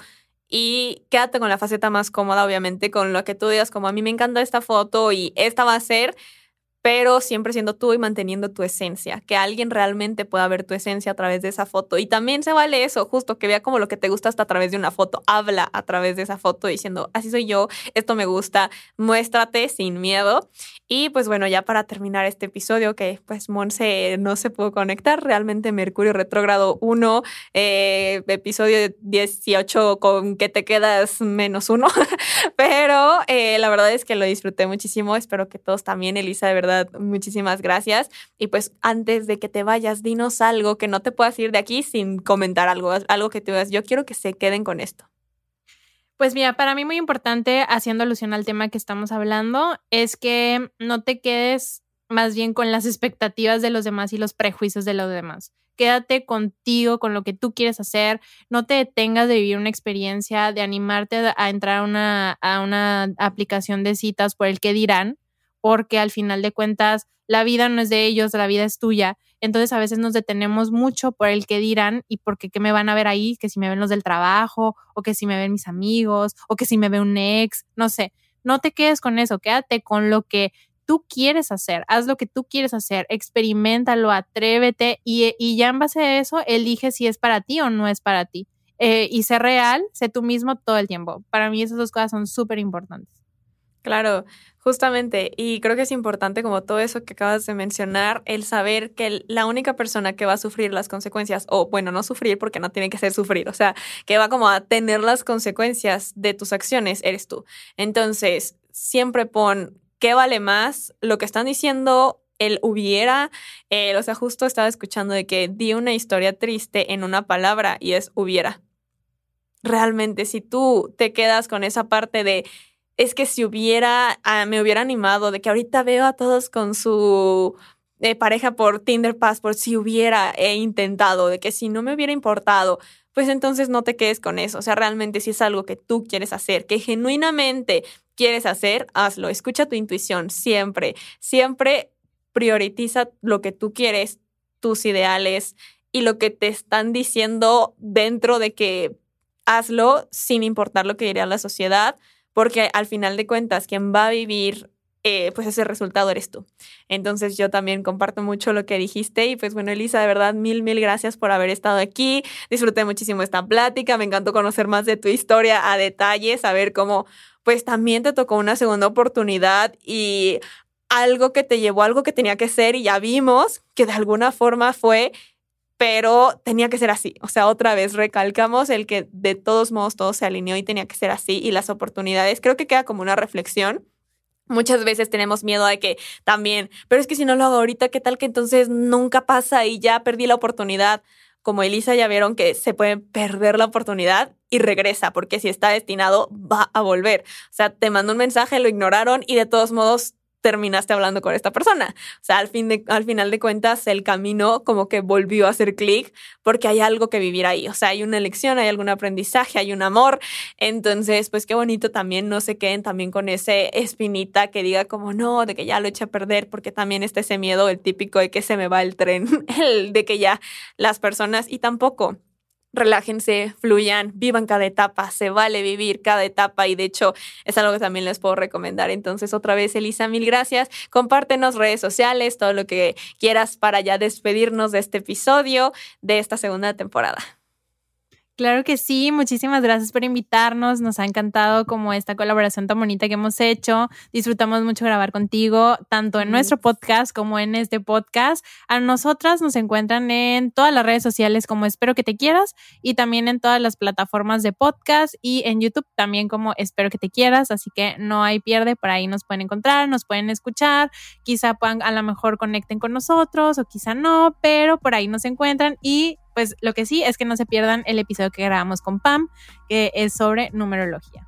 y quédate con la faceta más cómoda, obviamente, con lo que tú digas, como a mí me encanta esta foto y esta va a ser pero siempre siendo tú y manteniendo tu esencia, que alguien realmente pueda ver tu esencia a través de esa foto. Y también se vale eso, justo que vea como lo que te gusta hasta a través de una foto, habla a través de esa foto diciendo, así soy yo, esto me gusta, muéstrate sin miedo. Y pues bueno, ya para terminar este episodio, que pues Monse no se pudo conectar, realmente Mercurio Retrógrado 1, eh, episodio 18 con que te quedas menos uno, pero eh, la verdad es que lo disfruté muchísimo, espero que todos también, Elisa, de verdad muchísimas gracias. Y pues antes de que te vayas, dinos algo que no te puedas ir de aquí sin comentar algo, algo que te digas, yo quiero que se queden con esto. Pues mira, para mí muy importante, haciendo alusión al tema que estamos hablando, es que no te quedes más bien con las expectativas de los demás y los prejuicios de los demás. Quédate contigo, con lo que tú quieres hacer. No te detengas de vivir una experiencia, de animarte a entrar a una, a una aplicación de citas por el que dirán, porque al final de cuentas la vida no es de ellos, la vida es tuya. Entonces a veces nos detenemos mucho por el que dirán y porque qué me van a ver ahí, que si me ven los del trabajo o que si me ven mis amigos o que si me ve un ex, no sé. No te quedes con eso, quédate con lo que tú quieres hacer, haz lo que tú quieres hacer, experimentalo, atrévete y, ya en base a eso elige si es para ti o no es para ti. Eh, y sé real, sé tú mismo todo el tiempo. Para mí esas dos cosas son súper importantes. Claro, justamente, y creo que es importante como todo eso que acabas de mencionar, el saber que la única persona que va a sufrir las consecuencias, o bueno, no sufrir porque no tiene que ser sufrir, o sea, que va como a tener las consecuencias de tus acciones, eres tú. Entonces, siempre pon qué vale más lo que están diciendo el hubiera, o sea, justo estaba escuchando de que di una historia triste en una palabra y es hubiera. Realmente, si tú te quedas con esa parte de es que si hubiera, ah, me hubiera animado, de que ahorita veo a todos con su eh, pareja por Tinder Passport, si hubiera intentado, de que si no me hubiera importado, pues entonces no te quedes con eso. O sea, realmente si es algo que tú quieres hacer, que genuinamente quieres hacer, hazlo. Escucha tu intuición siempre. Siempre prioritiza lo que tú quieres, tus ideales y lo que te están diciendo dentro de que hazlo sin importar lo que diría la sociedad, porque al final de cuentas, quien va a vivir eh, pues ese resultado eres tú. Entonces yo también comparto mucho lo que dijiste y pues bueno, Elisa, de verdad, mil, mil gracias por haber estado aquí. Disfruté muchísimo esta plática, me encantó conocer más de tu historia a detalle, saber cómo pues también te tocó una segunda oportunidad y algo que te llevó, algo que tenía que ser y ya vimos que de alguna forma fue pero tenía que ser así. O sea, otra vez recalcamos el que de todos modos todo se alineó y tenía que ser así y las oportunidades, creo que queda como una reflexión Muchas veces tenemos miedo de que también, pero es que si no lo hago ahorita, ¿qué tal que entonces nunca pasa y ya perdí la oportunidad? Como Elisa ya vieron que se puede perder la oportunidad y regresa, porque si está destinado va a volver. O sea, te mandó un mensaje, lo ignoraron y de todos modos terminaste hablando con esta persona. O sea, al, fin de, al final de cuentas, el camino como que volvió a hacer clic porque hay algo que vivir ahí. O sea, hay una lección, hay algún aprendizaje, hay un amor. Entonces, pues qué bonito también no se queden también con ese espinita que diga como no, de que ya lo eché a perder, porque también está ese miedo, el típico de que se me va el tren, el de que ya las personas y tampoco relájense, fluyan, vivan cada etapa, se vale vivir cada etapa y de hecho es algo que también les puedo recomendar. Entonces, otra vez, Elisa, mil gracias. Compártenos redes sociales, todo lo que quieras para ya despedirnos de este episodio de esta segunda temporada. Claro que sí, muchísimas gracias por invitarnos, nos ha encantado como esta colaboración tan bonita que hemos hecho, disfrutamos mucho grabar contigo, tanto en nuestro podcast como en este podcast. A nosotras nos encuentran en todas las redes sociales como Espero que te quieras y también en todas las plataformas de podcast y en YouTube también como Espero que te quieras, así que no hay pierde, por ahí nos pueden encontrar, nos pueden escuchar, quizá puedan a lo mejor conecten con nosotros o quizá no, pero por ahí nos encuentran y pues lo que sí es que no se pierdan el episodio que grabamos con Pam, que es sobre numerología.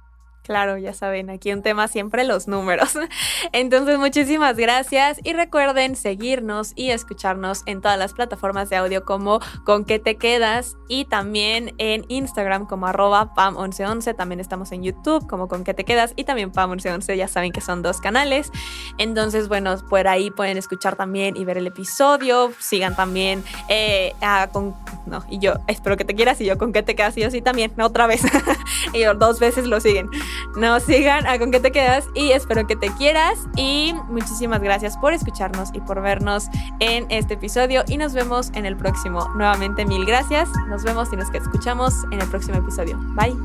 Claro, ya saben, aquí un tema siempre los números. Entonces, muchísimas gracias y recuerden seguirnos y escucharnos en todas las plataformas de audio como con qué te quedas y también en Instagram como arroba pam1111. También estamos en YouTube como con qué te quedas y también pam1111. Ya saben que son dos canales. Entonces, bueno, por ahí pueden escuchar también y ver el episodio. Sigan también eh, a con... No, y yo espero que te quieras y yo con qué te quedas y yo sí también, otra vez. y yo dos veces lo siguen nos sigan a con qué te quedas y espero que te quieras y muchísimas gracias por escucharnos y por vernos en este episodio y nos vemos en el próximo. Nuevamente mil gracias, nos vemos y nos escuchamos en el próximo episodio. Bye.